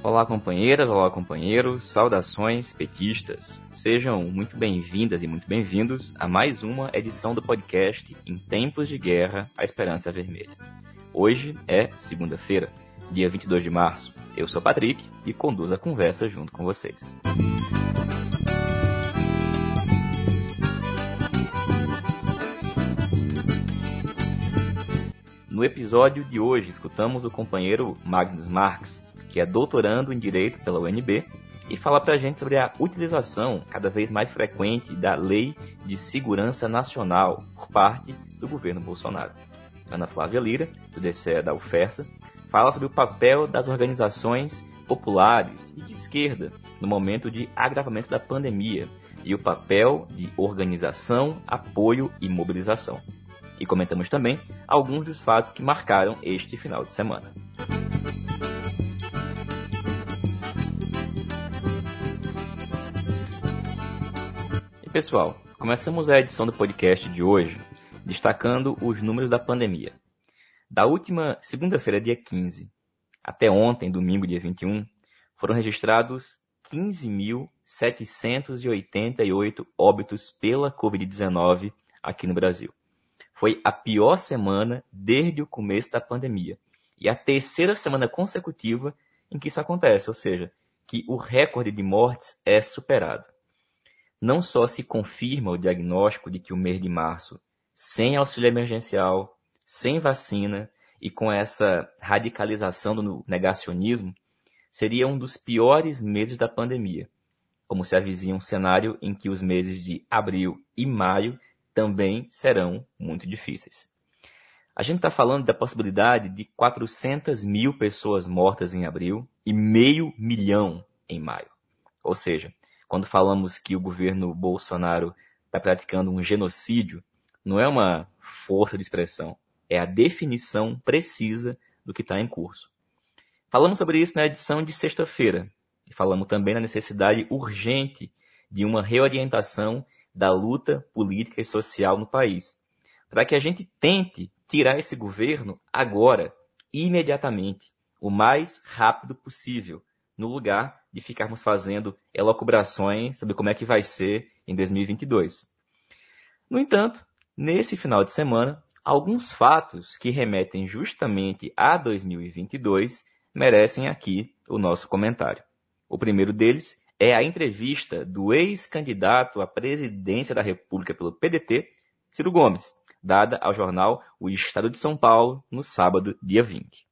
Olá, companheiras, olá, companheiros, saudações petistas. Sejam muito bem-vindas e muito bem-vindos a mais uma edição do podcast Em Tempos de Guerra, a Esperança Vermelha. Hoje é segunda-feira, dia 22 de março. Eu sou Patrick e conduzo a conversa junto com vocês. No episódio de hoje, escutamos o companheiro Magnus Marx, que é doutorando em Direito pela UNB, e fala para a gente sobre a utilização cada vez mais frequente da Lei de Segurança Nacional por parte do governo Bolsonaro. Ana Flávia Lira, do DCE da UFERSA, fala sobre o papel das organizações populares e de esquerda no momento de agravamento da pandemia e o papel de organização, apoio e mobilização. E comentamos também alguns dos fatos que marcaram este final de semana. Pessoal, começamos a edição do podcast de hoje destacando os números da pandemia. Da última segunda-feira, dia 15, até ontem, domingo, dia 21, foram registrados 15.788 óbitos pela Covid-19 aqui no Brasil. Foi a pior semana desde o começo da pandemia e a terceira semana consecutiva em que isso acontece, ou seja, que o recorde de mortes é superado não só se confirma o diagnóstico de que o mês de março, sem auxílio emergencial, sem vacina e com essa radicalização do negacionismo, seria um dos piores meses da pandemia, como se avizinha um cenário em que os meses de abril e maio também serão muito difíceis. A gente está falando da possibilidade de 400 mil pessoas mortas em abril e meio milhão em maio. Ou seja, quando falamos que o governo Bolsonaro está praticando um genocídio, não é uma força de expressão, é a definição precisa do que está em curso. Falamos sobre isso na edição de sexta-feira e falamos também na necessidade urgente de uma reorientação da luta política e social no país, para que a gente tente tirar esse governo agora, imediatamente, o mais rápido possível, no lugar de ficarmos fazendo elocubrações sobre como é que vai ser em 2022. No entanto, nesse final de semana, alguns fatos que remetem justamente a 2022 merecem aqui o nosso comentário. O primeiro deles é a entrevista do ex-candidato à presidência da República pelo PDT, Ciro Gomes, dada ao jornal O Estado de São Paulo no sábado, dia 20.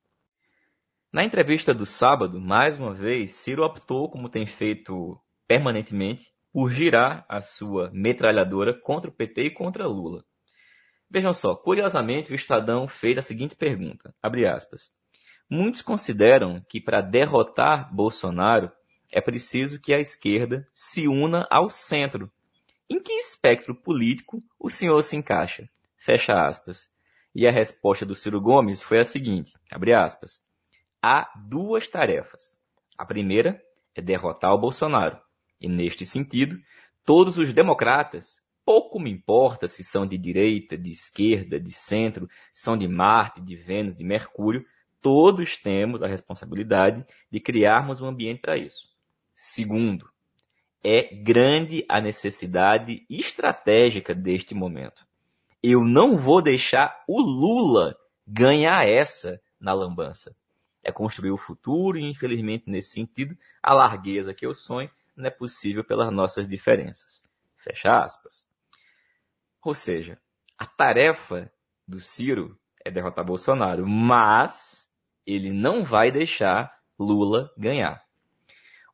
Na entrevista do sábado, mais uma vez, Ciro optou, como tem feito permanentemente, por girar a sua metralhadora contra o PT e contra Lula. Vejam só, curiosamente, o Estadão fez a seguinte pergunta, aspas, Muitos consideram que para derrotar Bolsonaro é preciso que a esquerda se una ao centro. Em que espectro político o senhor se encaixa? Fecha aspas. E a resposta do Ciro Gomes foi a seguinte, aspas, há duas tarefas. A primeira é derrotar o Bolsonaro. E neste sentido, todos os democratas, pouco me importa se são de direita, de esquerda, de centro, são de Marte, de Vênus, de Mercúrio, todos temos a responsabilidade de criarmos um ambiente para isso. Segundo, é grande a necessidade estratégica deste momento. Eu não vou deixar o Lula ganhar essa na lambança é construir o futuro, e infelizmente, nesse sentido, a largueza que eu sonho não é possível pelas nossas diferenças. Fecha aspas. Ou seja, a tarefa do Ciro é derrotar Bolsonaro, mas ele não vai deixar Lula ganhar.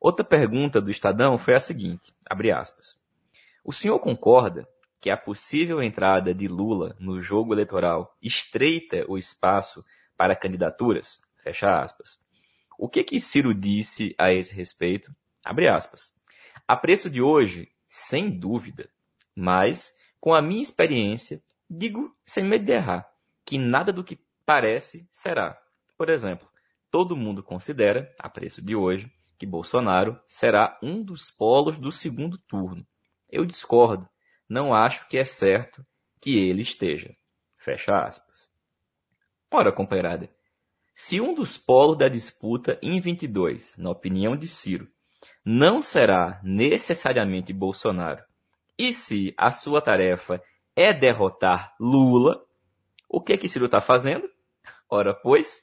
Outra pergunta do Estadão foi a seguinte, abre aspas. O senhor concorda que a possível entrada de Lula no jogo eleitoral estreita o espaço para candidaturas? Fecha aspas. O que que Ciro disse a esse respeito? Abre aspas. A preço de hoje, sem dúvida, mas com a minha experiência, digo sem medo de errar, que nada do que parece será. Por exemplo, todo mundo considera, a preço de hoje, que Bolsonaro será um dos polos do segundo turno. Eu discordo. Não acho que é certo que ele esteja. Fecha aspas. Ora, companheirada, Se um dos polos da disputa em 22, na opinião de Ciro, não será necessariamente Bolsonaro, e se a sua tarefa é derrotar Lula, o que que Ciro está fazendo? Ora, pois,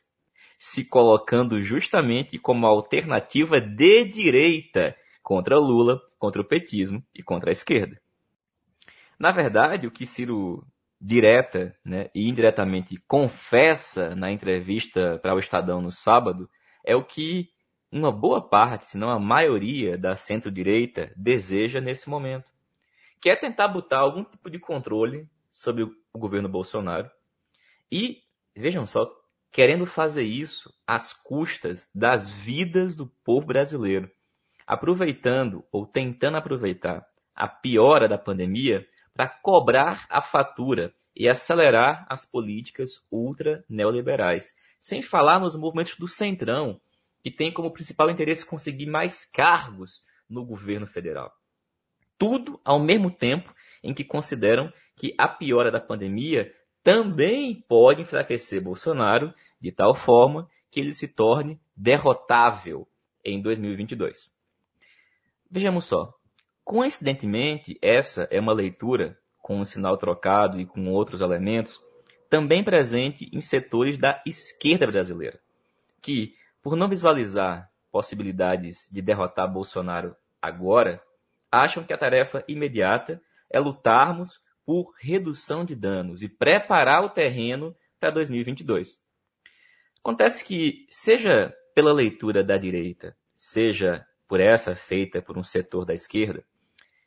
se colocando justamente como alternativa de direita contra Lula, contra o petismo e contra a esquerda. Na verdade, o que Ciro direta né, e indiretamente confessa na entrevista para o Estadão no sábado é o que uma boa parte, se não a maioria da centro-direita deseja nesse momento, que é tentar botar algum tipo de controle sobre o governo Bolsonaro e, vejam só, querendo fazer isso às custas das vidas do povo brasileiro, aproveitando ou tentando aproveitar a piora da pandemia para cobrar a fatura e acelerar as políticas ultra neoliberais. Sem falar nos movimentos do Centrão, que tem como principal interesse conseguir mais cargos no governo federal. Tudo ao mesmo tempo em que consideram que a piora da pandemia também pode enfraquecer Bolsonaro de tal forma que ele se torne derrotável em 2022. Vejamos só, Coincidentemente, essa é uma leitura com um sinal trocado e com outros elementos, também presente em setores da esquerda brasileira, que, por não visualizar possibilidades de derrotar Bolsonaro agora, acham que a tarefa imediata é lutarmos por redução de danos e preparar o terreno para 2022. Acontece que, seja pela leitura da direita, seja por essa feita por um setor da esquerda,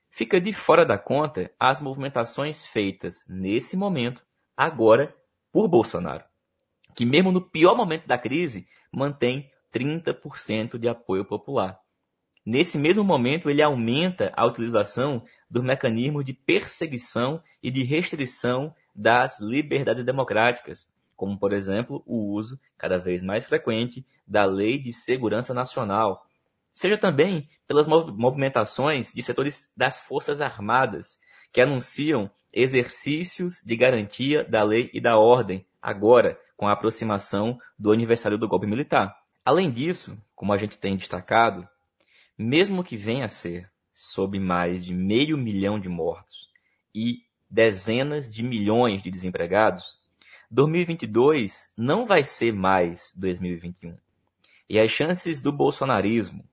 fica de fora da conta as movimentações feitas nesse momento, agora, por Bolsonaro, que mesmo no pior momento da crise mantém 30% de apoio popular. Nesse mesmo momento, ele aumenta a utilização dos mecanismos de perseguição e de restrição das liberdades democráticas, como, por exemplo, o uso cada vez mais frequente da Lei de Segurança Nacional, seja também pelas movimentações de setores das Forças Armadas, que anunciam exercícios de garantia da lei e da ordem, agora com a aproximação do aniversário do golpe militar. Além disso, como a gente tem destacado, mesmo que venha a ser sob mais de meio milhão de mortos e dezenas de milhões de desempregados, 2022 não vai ser mais 2021. E as chances do bolsonarismo,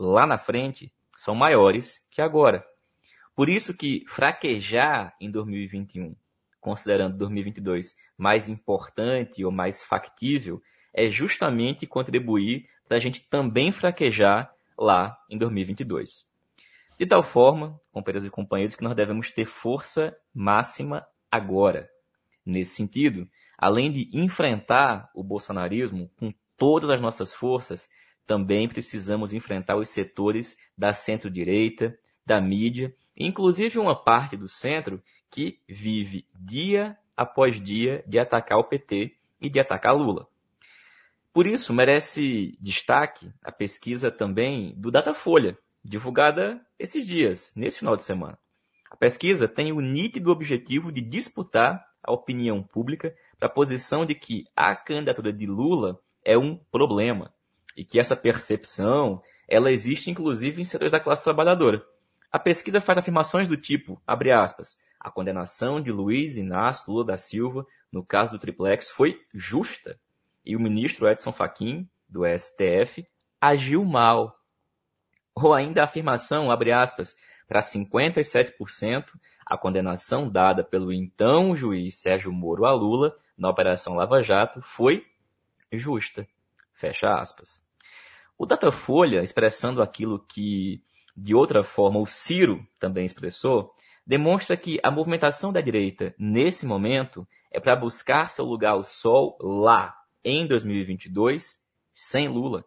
lá na frente são maiores que agora. Por isso que fraquejar em 2021, considerando 2022 mais importante ou mais factível, é justamente contribuir para a gente também fraquejar lá em 2022. De tal forma, companheiros e companheiros, que nós devemos ter força máxima agora. Nesse sentido, além de enfrentar o bolsonarismo com todas as nossas forças, também precisamos enfrentar os setores da centro-direita, da mídia, inclusive uma parte do centro que vive dia após dia de atacar o PT e de atacar Lula. Por isso, merece destaque a pesquisa também do Datafolha, divulgada esses dias, nesse final de semana. A pesquisa tem o nítido objetivo de disputar a opinião pública para a posição de que a candidatura de Lula é um problema, e que essa percepção ela existe inclusive em setores da classe trabalhadora. A pesquisa faz afirmações do tipo, abre aspas, a condenação de Luiz Inácio Lula da Silva no caso do triplex foi justa e o ministro Edson Fachin, do STF, agiu mal. Ou ainda a afirmação, abre aspas, para 57%, a condenação dada pelo então juiz Sérgio Moro a Lula na Operação Lava Jato foi justa. Fecha aspas. O Datafolha, expressando aquilo que, de outra forma, o Ciro também expressou, demonstra que a movimentação da direita, nesse momento, é para buscar seu lugar ao sol lá, em 2022, sem Lula.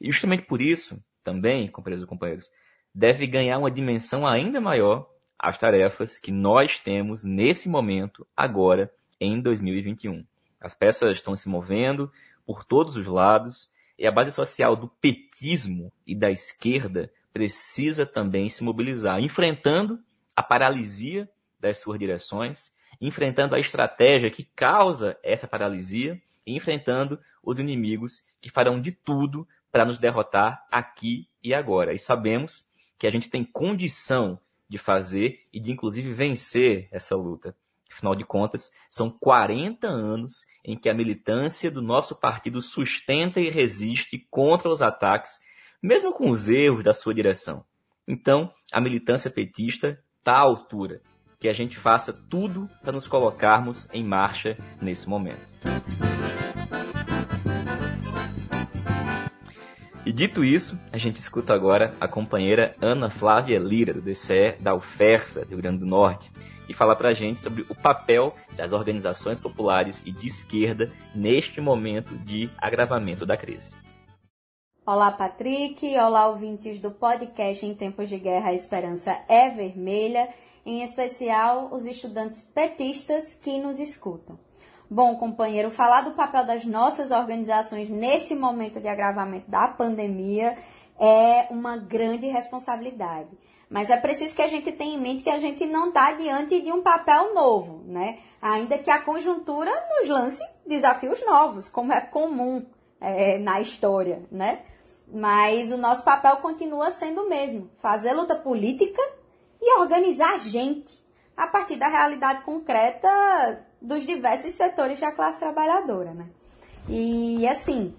E justamente por isso, também, companheiros e companheiros, deve ganhar uma dimensão ainda maior as tarefas que nós temos nesse momento, agora, em 2021. As peças estão se movendo, por todos os lados, e a base social do petismo e da esquerda precisa também se mobilizar, enfrentando a paralisia das suas direções, enfrentando a estratégia que causa essa paralisia enfrentando os inimigos que farão de tudo para nos derrotar aqui e agora. E sabemos que a gente tem condição de fazer e de inclusive vencer essa luta. Afinal de contas, são 40 anos em que a militância do nosso partido sustenta e resiste contra os ataques, mesmo com os erros da sua direção. Então, a militância petista está à altura. Que a gente faça tudo para nos colocarmos em marcha nesse momento. E dito isso, a gente escuta agora a companheira Ana Flávia Lira, do DCE da UFERSA, do Rio Grande do Norte, e fala pra gente sobre o papel das organizações populares e de esquerda neste momento de agravamento da crise. Olá, Patrick. Olá, ouvintes do podcast Em Tempos de Guerra a Esperança é Vermelha, em especial os estudantes petistas que nos escutam. Bom, companheiro, falar do papel das nossas organizações nesse momento de agravamento da pandemia é uma grande responsabilidade. Mas é preciso que a gente tenha em mente que a gente não está diante de um papel novo, né? Ainda que a conjuntura nos lance desafios novos, como é comum é, na história, né? Mas o nosso papel continua sendo o mesmo: fazer luta política e organizar a gente a partir da realidade concreta dos diversos setores da classe trabalhadora, né? E assim,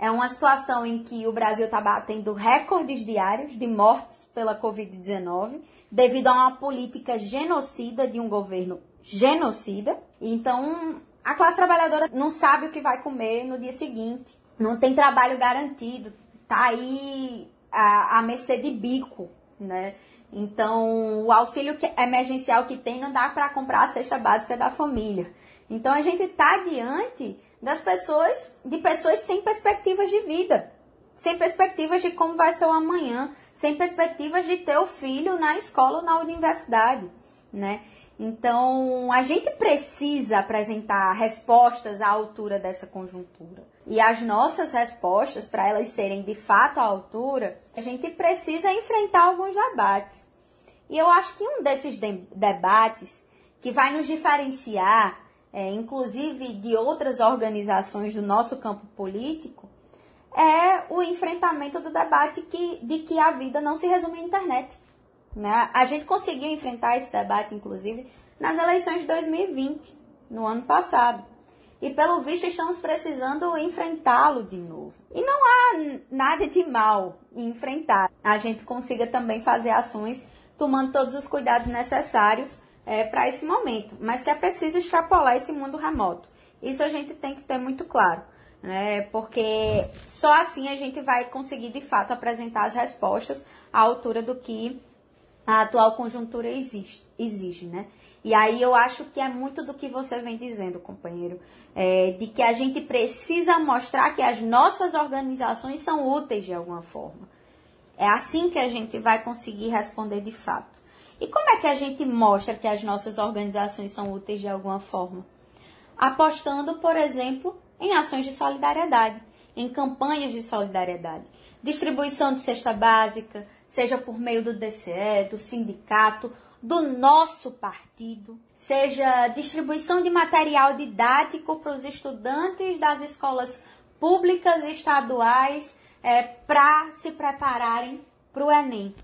é uma situação em que o Brasil está batendo recordes diários de mortos pela Covid-19, devido a uma política genocida de um governo genocida. Então, a classe trabalhadora não sabe o que vai comer no dia seguinte, não tem trabalho garantido, tá aí a, a mercê de bico, né? Então, o auxílio emergencial que tem não dá para comprar a cesta básica da família. Então, a gente está diante das pessoas, de pessoas sem perspectivas de vida, sem perspectivas de como vai ser o amanhã, sem perspectivas de ter o filho na escola ou na universidade, né? Então, a gente precisa apresentar respostas à altura dessa conjuntura. E as nossas respostas, para elas serem de fato à altura, a gente precisa enfrentar alguns debates. E eu acho que um desses de debates que vai nos diferenciar, é, inclusive de outras organizações do nosso campo político, é o enfrentamento do debate que, de que a vida não se resume à internet. Né? A gente conseguiu enfrentar esse debate, inclusive, nas eleições de 2020, no ano passado. E pelo visto estamos precisando enfrentá-lo de novo. E não há nada de mal em enfrentar. A gente consiga também fazer ações tomando todos os cuidados necessários é, para esse momento. Mas que é preciso extrapolar esse mundo remoto. Isso a gente tem que ter muito claro. Né? Porque só assim a gente vai conseguir de fato apresentar as respostas à altura do que a atual conjuntura exige, exige, né? E aí eu acho que é muito do que você vem dizendo, companheiro, é, de que a gente precisa mostrar que as nossas organizações são úteis de alguma forma. É assim que a gente vai conseguir responder de fato. E como é que a gente mostra que as nossas organizações são úteis de alguma forma? Apostando, por exemplo, em ações de solidariedade, em campanhas de solidariedade, distribuição de cesta básica, seja por meio do DCE, do sindicato, do nosso partido, seja distribuição de material didático para os estudantes das escolas públicas estaduais é, para se prepararem para o Enem.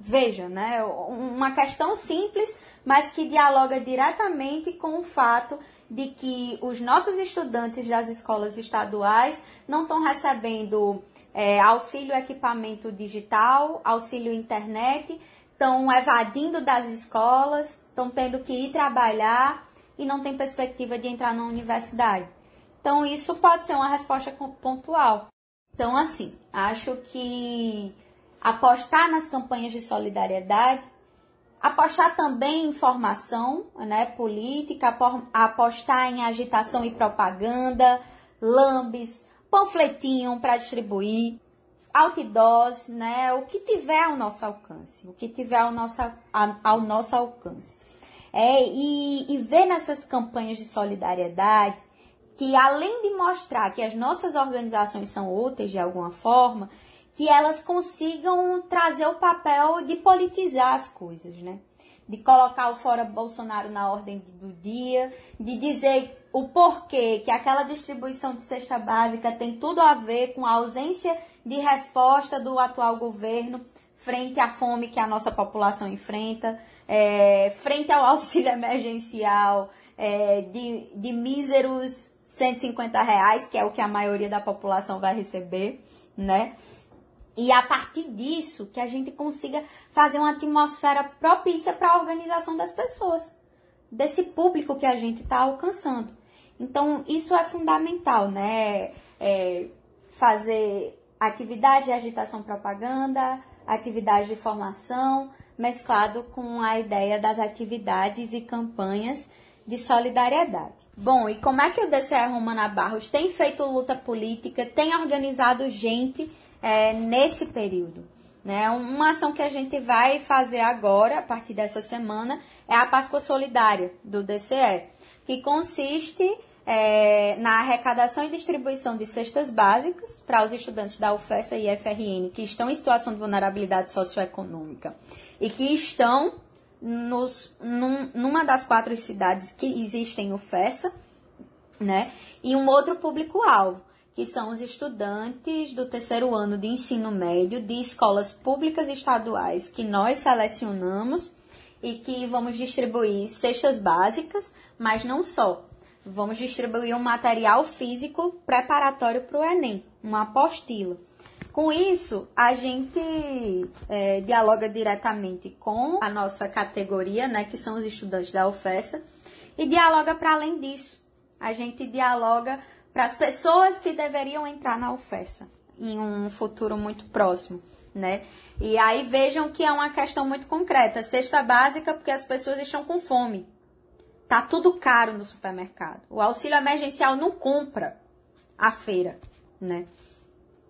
Veja, né? Uma questão simples, mas que dialoga diretamente com o fato de que os nossos estudantes das escolas estaduais não estão recebendo é, auxílio equipamento digital, auxílio internet, estão evadindo das escolas, estão tendo que ir trabalhar e não tem perspectiva de entrar na universidade. Então, isso pode ser uma resposta pontual. Então, assim, acho que apostar nas campanhas de solidariedade, apostar também em formação né, política, apostar em agitação e propaganda, lambes, panfletinho para distribuir, outdoors, né? O que tiver ao nosso alcance, o que tiver ao nosso, ao nosso alcance. É, e, e ver nessas campanhas de solidariedade que além de mostrar que as nossas organizações são úteis de alguma forma, que elas consigam trazer o papel de politizar as coisas, né? De colocar o fora Bolsonaro na ordem do dia, de dizer o porquê que aquela distribuição de cesta básica tem tudo a ver com a ausência de resposta do atual governo frente à fome que a nossa população enfrenta, é, frente ao auxílio emergencial é, de, de míseros 150 reais, que é o que a maioria da população vai receber, né? E a partir disso, que a gente consiga fazer uma atmosfera propícia para a organização das pessoas, desse público que a gente está alcançando. Então, isso é fundamental, né? É fazer atividade de agitação propaganda, atividade de formação, mesclado com a ideia das atividades e campanhas de solidariedade. Bom, e como é que o DCE Romana Barros tem feito luta política, tem organizado gente é, nesse período? Né? Uma ação que a gente vai fazer agora, a partir dessa semana, é a Páscoa Solidária do DCE, que consiste é, na arrecadação e distribuição de cestas básicas para os estudantes da UFESA e FRN que estão em situação de vulnerabilidade socioeconômica e que estão nos, num, numa das quatro cidades que existem UFESA, né? E um outro público-alvo, que são os estudantes do terceiro ano de ensino médio de escolas públicas estaduais que nós selecionamos e que vamos distribuir cestas básicas, mas não só. Vamos distribuir um material físico preparatório para o Enem, uma apostila. Com isso, a gente é, dialoga diretamente com a nossa categoria, né, que são os estudantes da UFESA, e dialoga para além disso. A gente dialoga para as pessoas que deveriam entrar na UFESA em um futuro muito próximo, né? E aí vejam que é uma questão muito concreta. Cesta básica porque as pessoas estão com fome. Tá tudo caro no supermercado. O auxílio emergencial não compra a feira, né?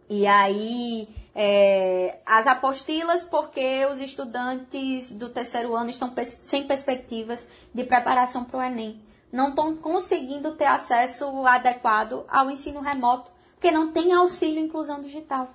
E aí, é, as apostilas, porque os estudantes do terceiro ano estão sem perspectivas de preparação para o Enem. Não estão conseguindo ter acesso adequado ao ensino remoto, porque não tem auxílio inclusão digital.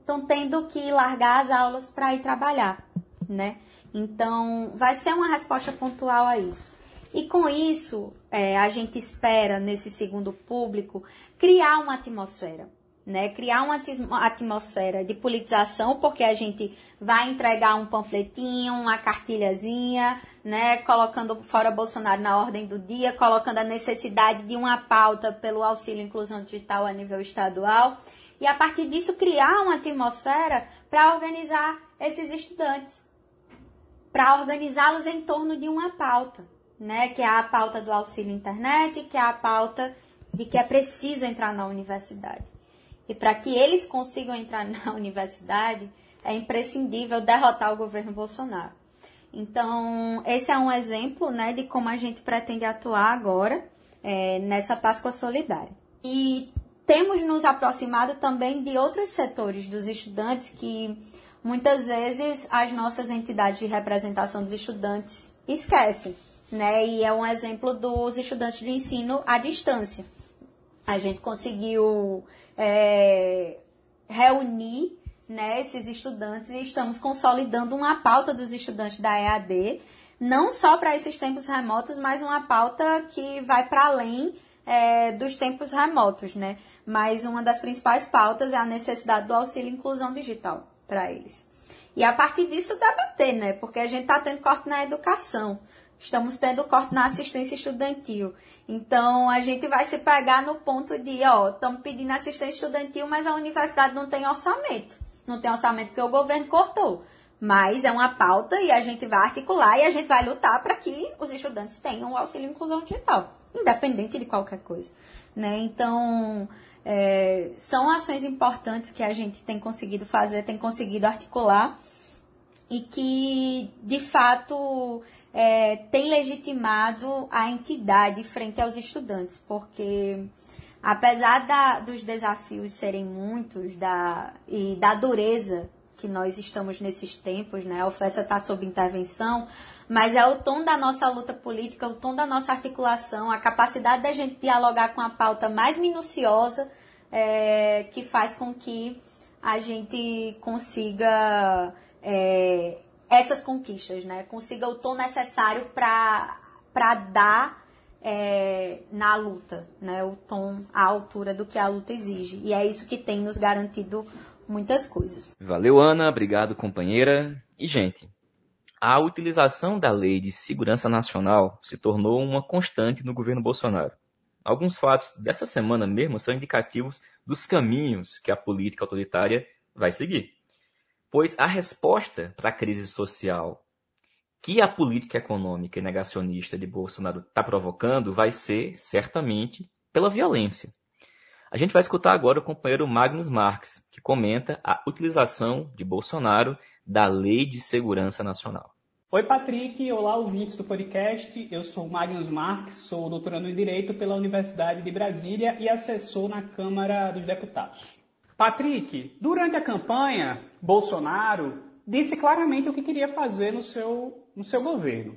Estão tendo que largar as aulas para ir trabalhar, né? Então, vai ser uma resposta pontual a isso. E com isso, é, a gente espera, nesse segundo público, criar uma atmosfera. Né, criar uma atmosfera de politização, porque a gente vai entregar um panfletinho, uma cartilhazinha, né, colocando fora Bolsonaro na ordem do dia, colocando a necessidade de uma pauta pelo auxílio inclusão digital a nível estadual, e a partir disso criar uma atmosfera para organizar esses estudantes, para organizá-los em torno de uma pauta né, que é a pauta do auxílio internet, que é a pauta de que é preciso entrar na universidade. E para que eles consigam entrar na universidade, é imprescindível derrotar o governo Bolsonaro. Então, esse é um exemplo né, de como a gente pretende atuar agora é, nessa Páscoa Solidária. E temos nos aproximado também de outros setores dos estudantes que muitas vezes as nossas entidades de representação dos estudantes esquecem né? E é um exemplo dos estudantes de ensino à distância. A gente conseguiu é, reunir né, esses estudantes e estamos consolidando uma pauta dos estudantes da EAD, não só para esses tempos remotos, mas uma pauta que vai para além é, dos tempos remotos, né? Mas uma das principais pautas é a necessidade do auxílio inclusão digital para eles. E a partir disso debater, né? Porque a gente está tendo corte na educação estamos tendo corte na assistência estudantil. Então, a gente vai se pegar no ponto de, ó, estamos pedindo assistência estudantil, mas a universidade não tem orçamento. Não tem orçamento porque o governo cortou. Mas é uma pauta e a gente vai articular e a gente vai lutar para que os estudantes tenham o auxílio inclusão digital, independente de qualquer coisa. Né? Então, é, são ações importantes que a gente tem conseguido fazer, tem conseguido articular e que, de fato, é, tem legitimado a entidade frente aos estudantes, porque apesar da, dos desafios serem muitos da, e da dureza que nós estamos nesses tempos, né? A oferta está sob intervenção, mas é o tom da nossa luta política, o tom da nossa articulação, a capacidade da gente dialogar com a pauta mais minuciosa é, que faz com que a gente consiga é, essas conquistas, né? Consiga o tom necessário para dar é, na luta, né? O tom, a altura do que a luta exige. E é isso que tem nos garantido muitas coisas. Valeu, Ana. Obrigado, companheira. E, gente, a utilização da Lei de Segurança Nacional se tornou uma constante no governo Bolsonaro. Alguns fatos dessa semana mesmo são indicativos dos caminhos que a política autoritária vai seguir. Pois a resposta para a crise social que a política econômica e negacionista de Bolsonaro está provocando vai ser, certamente, pela violência. A gente vai escutar agora o companheiro Magnus Marx, que comenta a utilização de Bolsonaro da Lei de Segurança Nacional. Oi, Patrick. Olá, ouvintes do podcast. Eu sou Magnus Marx, sou doutorando em Direito pela Universidade de Brasília e assessor na Câmara dos Deputados. Patrick, durante a campanha, Bolsonaro disse claramente o que queria fazer no seu no seu governo.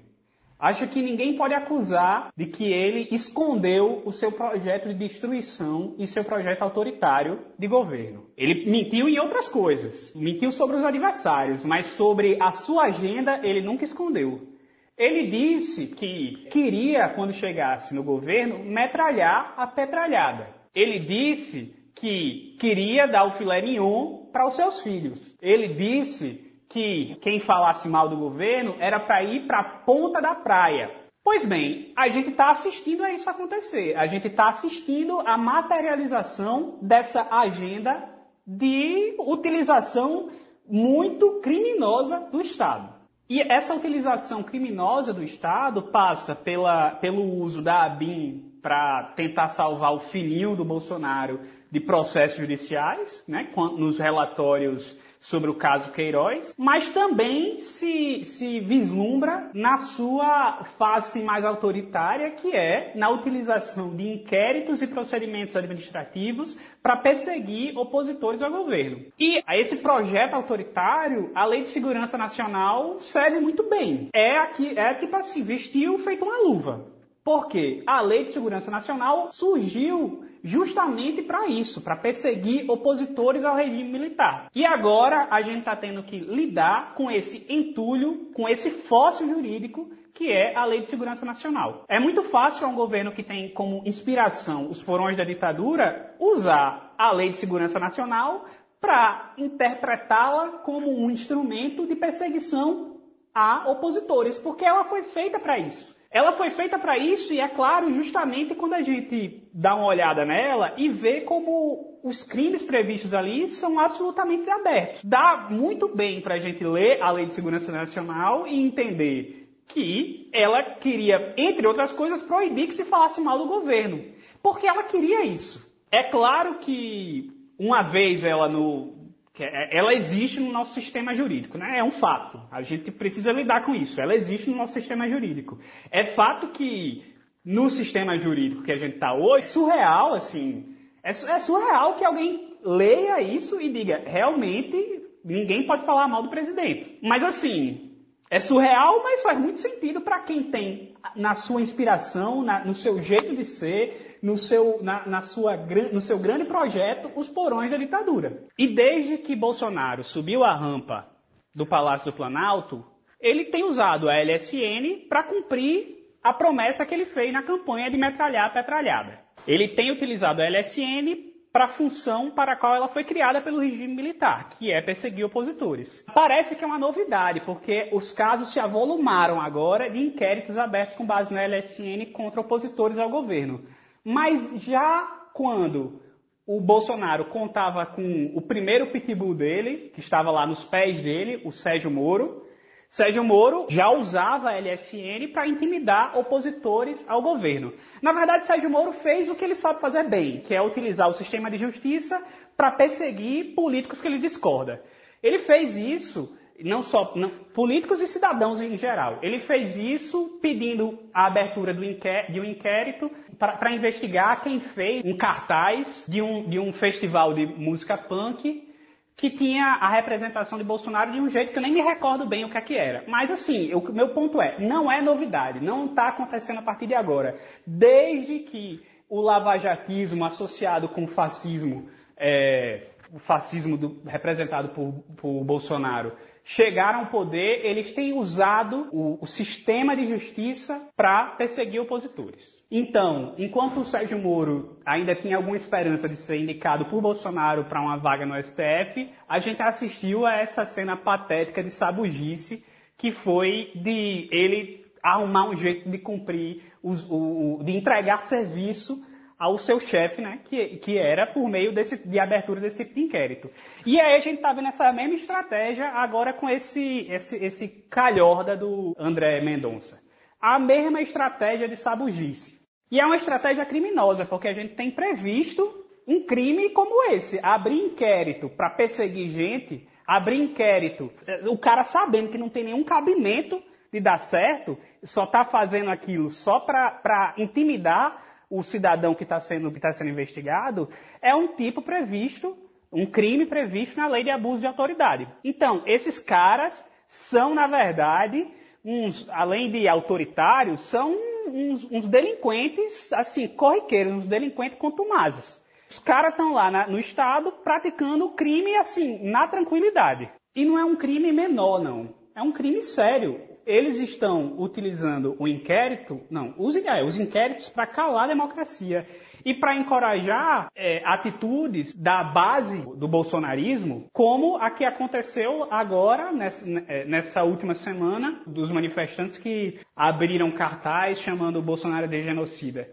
Acho que ninguém pode acusar de que ele escondeu o seu projeto de destruição e seu projeto autoritário de governo. Ele mentiu em outras coisas. Mentiu sobre os adversários, mas sobre a sua agenda ele nunca escondeu. Ele disse que queria, quando chegasse no governo, metralhar a petralhada. Ele disse que queria dar o filé mignon para os seus filhos. Ele disse que quem falasse mal do governo era para ir para a ponta da praia. Pois bem, a gente está assistindo a isso acontecer. A gente está assistindo a materialização dessa agenda de utilização muito criminosa do Estado. E essa utilização criminosa do Estado passa pela, pelo uso da ABIN para tentar salvar o filhinho do Bolsonaro de processos judiciais, né, nos relatórios sobre o caso Queiroz, mas também se, se vislumbra na sua face mais autoritária, que é na utilização de inquéritos e procedimentos administrativos para perseguir opositores ao governo. E a esse projeto autoritário, a Lei de Segurança Nacional serve muito bem. É aqui, é tipo assim, vestiu feito uma luva. Porque a Lei de Segurança Nacional surgiu justamente para isso, para perseguir opositores ao regime militar. E agora a gente está tendo que lidar com esse entulho, com esse fóssil jurídico que é a Lei de Segurança Nacional. É muito fácil a um governo que tem como inspiração os porões da ditadura usar a Lei de Segurança Nacional para interpretá-la como um instrumento de perseguição a opositores, porque ela foi feita para isso. Ela foi feita para isso e é claro justamente quando a gente dá uma olhada nela e vê como os crimes previstos ali são absolutamente abertos. Dá muito bem para a gente ler a Lei de Segurança Nacional e entender que ela queria, entre outras coisas, proibir que se falasse mal do governo, porque ela queria isso. É claro que uma vez ela no ela existe no nosso sistema jurídico, né? É um fato. A gente precisa lidar com isso. Ela existe no nosso sistema jurídico. É fato que no sistema jurídico que a gente está hoje, surreal, assim, é, é surreal que alguém leia isso e diga, realmente, ninguém pode falar mal do presidente. Mas assim, é surreal, mas faz muito sentido para quem tem na sua inspiração, na, no seu jeito de ser, no seu, na, na sua, no seu grande projeto, os porões da ditadura. E desde que Bolsonaro subiu a rampa do Palácio do Planalto, ele tem usado a LSN para cumprir a promessa que ele fez na campanha de metralhar a petralhada. Ele tem utilizado a LSN para a função para a qual ela foi criada pelo regime militar, que é perseguir opositores. Parece que é uma novidade, porque os casos se avolumaram agora de inquéritos abertos com base na LSN contra opositores ao governo. Mas já quando o Bolsonaro contava com o primeiro pitbull dele, que estava lá nos pés dele, o Sérgio Moro, Sérgio Moro já usava a LSN para intimidar opositores ao governo. Na verdade, Sérgio Moro fez o que ele sabe fazer bem, que é utilizar o sistema de justiça para perseguir políticos que ele discorda. Ele fez isso não só não, políticos e cidadãos em geral. Ele fez isso pedindo a abertura de um inquérito para investigar quem fez um cartaz de um, de um festival de música punk que tinha a representação de Bolsonaro de um jeito que eu nem me recordo bem o que é que era. Mas assim, o meu ponto é, não é novidade, não está acontecendo a partir de agora. Desde que o lavajatismo associado com o fascismo, é, o fascismo do, representado por, por Bolsonaro, chegaram ao poder, eles têm usado o, o sistema de justiça para perseguir opositores. Então, enquanto o Sérgio Moro ainda tinha alguma esperança de ser indicado por Bolsonaro para uma vaga no STF, a gente assistiu a essa cena patética de sabugice, que foi de ele arrumar um jeito de cumprir, os, o, de entregar serviço ao seu chefe, né, que, que era por meio desse, de abertura desse tipo inquérito. E aí a gente está vendo essa mesma estratégia agora com esse, esse, esse calhorda do André Mendonça. A mesma estratégia de sabugice. E é uma estratégia criminosa, porque a gente tem previsto um crime como esse, abrir inquérito para perseguir gente, abrir inquérito, o cara sabendo que não tem nenhum cabimento de dar certo, só está fazendo aquilo só para intimidar o cidadão que está sendo, que tá sendo investigado, é um tipo previsto, um crime previsto na lei de abuso de autoridade. Então, esses caras são, na verdade, uns, além de autoritários, são uns, uns delinquentes, assim, corriqueiros, uns delinquentes contumazes. Os caras estão lá na, no Estado praticando o crime, assim, na tranquilidade. E não é um crime menor, não. É um crime sério eles estão utilizando o inquérito, não, os, é, os inquéritos para calar a democracia e para encorajar é, atitudes da base do bolsonarismo, como a que aconteceu agora, nessa, é, nessa última semana, dos manifestantes que abriram cartaz chamando o Bolsonaro de genocida.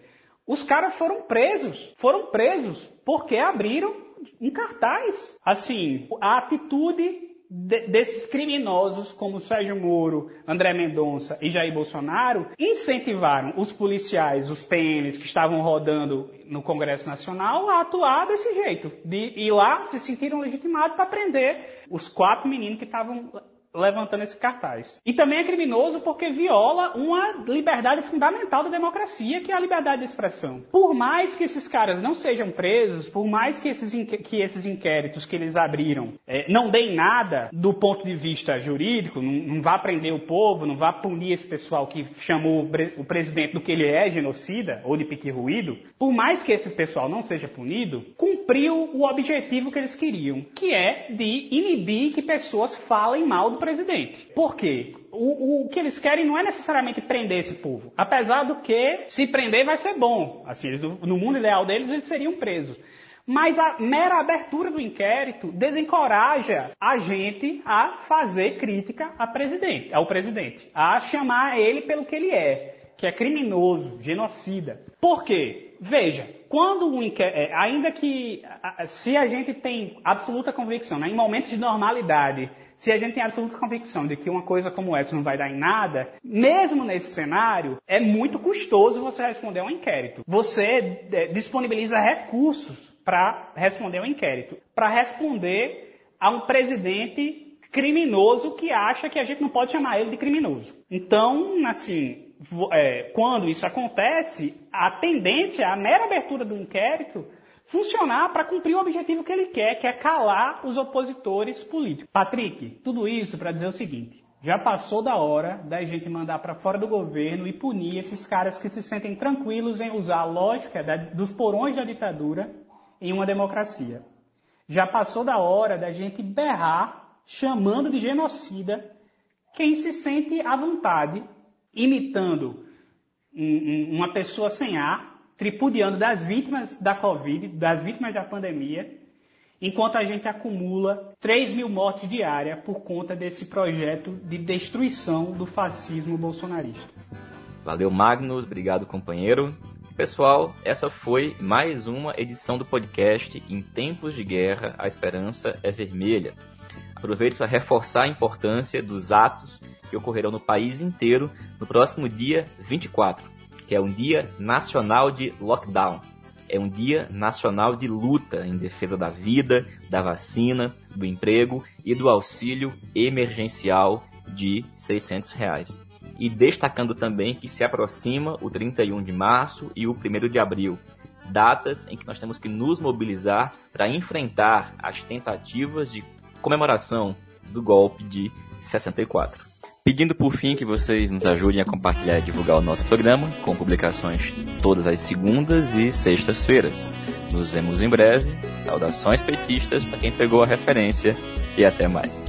Os caras foram presos, foram presos porque abriram um cartaz. Assim, a atitude de, desses criminosos como Sérgio Moro, André Mendonça e Jair Bolsonaro incentivaram os policiais, os PNs que estavam rodando no Congresso Nacional a atuar desse jeito, de ir lá se sentiram legitimados para prender os quatro meninos que estavam levantando esse cartaz. E também é criminoso porque viola uma liberdade fundamental da democracia, que é a liberdade de expressão. Por mais que esses caras não sejam presos, por mais que esses, que esses inquéritos que eles abriram é, não deem nada do ponto de vista jurídico, não, não vá prender o povo, não vá punir esse pessoal que chamou o presidente do que ele é, genocida, ou de pique ruído, por mais que esse pessoal não seja punido, cumpriu o objetivo que eles queriam, que é de inibir que pessoas falem mal do presidente. Por quê? O, o, que eles querem não é necessariamente prender esse povo. Apesar do que, se prender vai ser bom. Assim, eles, no mundo ideal deles, eles seriam presos. Mas a mera abertura do inquérito desencoraja a gente a fazer crítica ao presidente, ao presidente, a chamar ele pelo que ele é, que é criminoso, genocida. Por quê? Veja, quando um é, ainda que se a gente tem absoluta convicção, né, em momentos de normalidade, se a gente tem absoluta convicção de que uma coisa como essa não vai dar em nada, mesmo nesse cenário, é muito custoso você responder um inquérito. Você é, disponibiliza recursos para responder ao inquérito, para responder a um presidente criminoso que acha que a gente não pode chamar ele de criminoso. Então, assim, é, quando isso acontece, a tendência, a mera abertura do inquérito funcionar para cumprir o objetivo que ele quer, que é calar os opositores políticos. Patrick, tudo isso para dizer o seguinte: já passou da hora da gente mandar para fora do governo e punir esses caras que se sentem tranquilos em usar a lógica da, dos porões da ditadura em uma democracia. Já passou da hora da gente berrar chamando de genocida quem se sente à vontade, imitando uma pessoa sem ar tripudiando das vítimas da Covid, das vítimas da pandemia, enquanto a gente acumula 3 mil mortes diárias por conta desse projeto de destruição do fascismo bolsonarista. Valeu, Magnus. Obrigado, companheiro. Pessoal, essa foi mais uma edição do podcast Em Tempos de Guerra, a Esperança é Vermelha. Aproveito para reforçar a importância dos atos que ocorrerão no país inteiro no próximo dia 24 que é um dia nacional de lockdown. É um dia nacional de luta em defesa da vida, da vacina, do emprego e do auxílio emergencial de 600 reais. E destacando também que se aproxima o 31 de março e o 1 de abril, datas em que nós temos que nos mobilizar para enfrentar as tentativas de comemoração do golpe de 64. Pedindo por fim que vocês nos ajudem a compartilhar e divulgar o nosso programa, com publicações todas as segundas e sextas-feiras. Nos vemos em breve. Saudações petistas para quem pegou a referência e até mais.